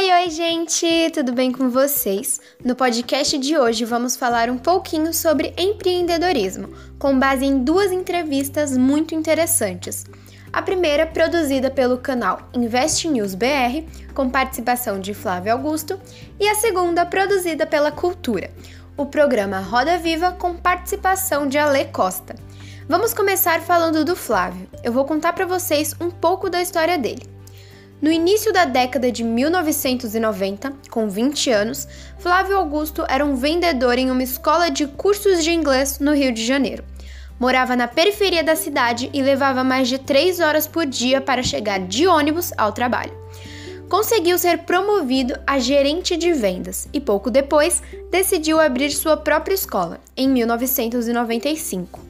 Oi, oi, gente! Tudo bem com vocês? No podcast de hoje vamos falar um pouquinho sobre empreendedorismo, com base em duas entrevistas muito interessantes. A primeira, produzida pelo canal Invest News BR, com participação de Flávio Augusto, e a segunda, produzida pela Cultura, o programa Roda Viva, com participação de Ale Costa. Vamos começar falando do Flávio. Eu vou contar para vocês um pouco da história dele. No início da década de 1990, com 20 anos, Flávio Augusto era um vendedor em uma escola de cursos de inglês no Rio de Janeiro. Morava na periferia da cidade e levava mais de 3 horas por dia para chegar de ônibus ao trabalho. Conseguiu ser promovido a gerente de vendas e pouco depois decidiu abrir sua própria escola, em 1995.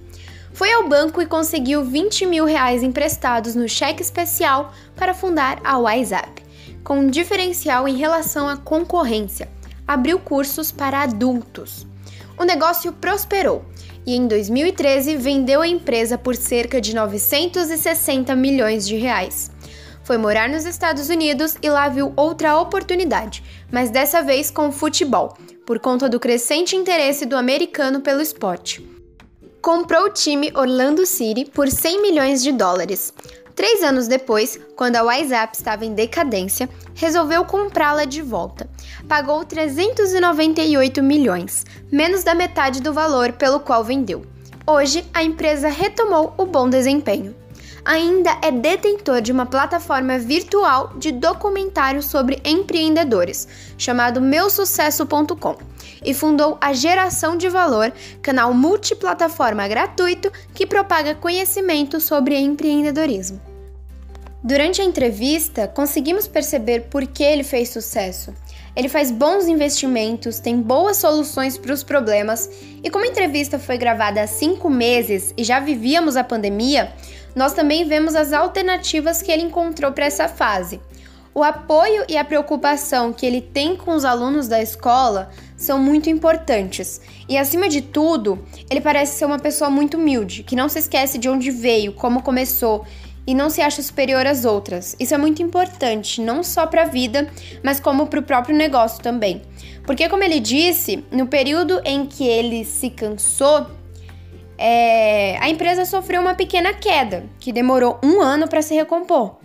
Foi ao banco e conseguiu 20 mil reais emprestados no cheque especial para fundar a WhatsApp, com um diferencial em relação à concorrência. Abriu cursos para adultos. O negócio prosperou e em 2013 vendeu a empresa por cerca de 960 milhões de reais. Foi morar nos Estados Unidos e lá viu outra oportunidade, mas dessa vez com o futebol, por conta do crescente interesse do americano pelo esporte comprou o time Orlando City por 100 milhões de dólares. Três anos depois, quando a WhatsApp estava em decadência, resolveu comprá-la de volta. Pagou 398 milhões, menos da metade do valor pelo qual vendeu. Hoje, a empresa retomou o bom desempenho ainda é detentor de uma plataforma virtual de documentários sobre empreendedores, chamado meusucesso.com, e fundou a Geração de Valor, canal multiplataforma gratuito que propaga conhecimento sobre empreendedorismo. Durante a entrevista, conseguimos perceber por que ele fez sucesso. Ele faz bons investimentos, tem boas soluções para os problemas, e como a entrevista foi gravada há cinco meses e já vivíamos a pandemia, nós também vemos as alternativas que ele encontrou para essa fase. O apoio e a preocupação que ele tem com os alunos da escola são muito importantes. E acima de tudo, ele parece ser uma pessoa muito humilde, que não se esquece de onde veio, como começou e não se acha superior às outras. Isso é muito importante, não só para a vida, mas como para o próprio negócio também. Porque, como ele disse, no período em que ele se cansou, é, a empresa sofreu uma pequena queda, que demorou um ano para se recompor.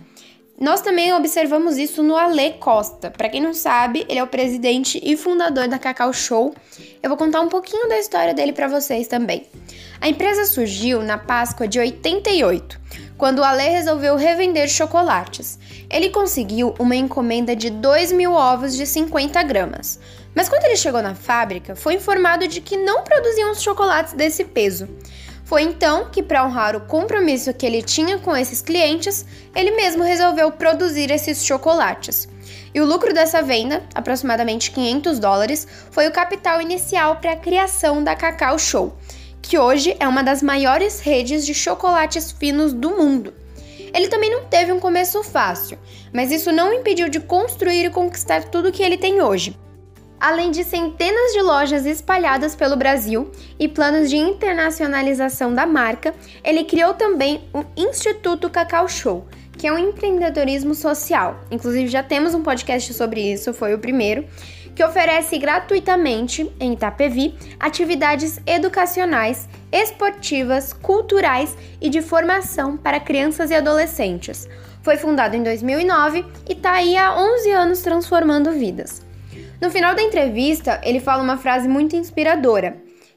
Nós também observamos isso no Ale Costa. Para quem não sabe, ele é o presidente e fundador da Cacau Show. Eu vou contar um pouquinho da história dele para vocês também. A empresa surgiu na Páscoa de 88, quando o Ale resolveu revender chocolates. Ele conseguiu uma encomenda de 2 mil ovos de 50 gramas. Mas quando ele chegou na fábrica, foi informado de que não produziam os chocolates desse peso. Foi então que, para honrar o compromisso que ele tinha com esses clientes, ele mesmo resolveu produzir esses chocolates. E o lucro dessa venda, aproximadamente 500 dólares, foi o capital inicial para a criação da Cacau Show, que hoje é uma das maiores redes de chocolates finos do mundo. Ele também não teve um começo fácil, mas isso não impediu de construir e conquistar tudo que ele tem hoje além de centenas de lojas espalhadas pelo Brasil e planos de internacionalização da marca, ele criou também o Instituto Cacau Show, que é um empreendedorismo social. Inclusive, já temos um podcast sobre isso, foi o primeiro, que oferece gratuitamente, em Itapevi, atividades educacionais, esportivas, culturais e de formação para crianças e adolescentes. Foi fundado em 2009 e está aí há 11 anos transformando vidas. No final da entrevista, ele fala uma frase muito inspiradora,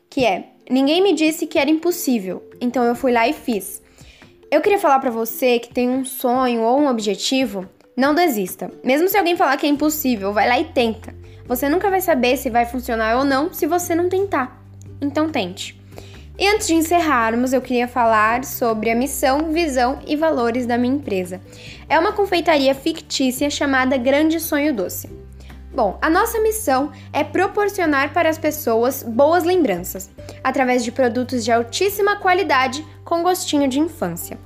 que é: Ninguém me disse que era impossível, então eu fui lá e fiz. Eu queria falar para você que tem um sonho ou um objetivo, não desista. Mesmo se alguém falar que é impossível, vai lá e tenta. Você nunca vai saber se vai funcionar ou não se você não tentar. Então tente. E antes de encerrarmos, eu queria falar sobre a missão, visão e valores da minha empresa. É uma confeitaria fictícia chamada Grande Sonho Doce. Bom, a nossa missão é proporcionar para as pessoas boas lembranças, através de produtos de altíssima qualidade com gostinho de infância.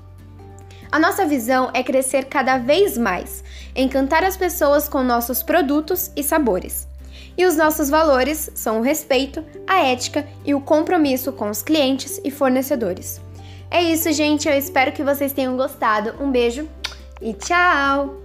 A nossa visão é crescer cada vez mais, encantar as pessoas com nossos produtos e sabores. E os nossos valores são o respeito, a ética e o compromisso com os clientes e fornecedores. É isso, gente. Eu espero que vocês tenham gostado. Um beijo e tchau!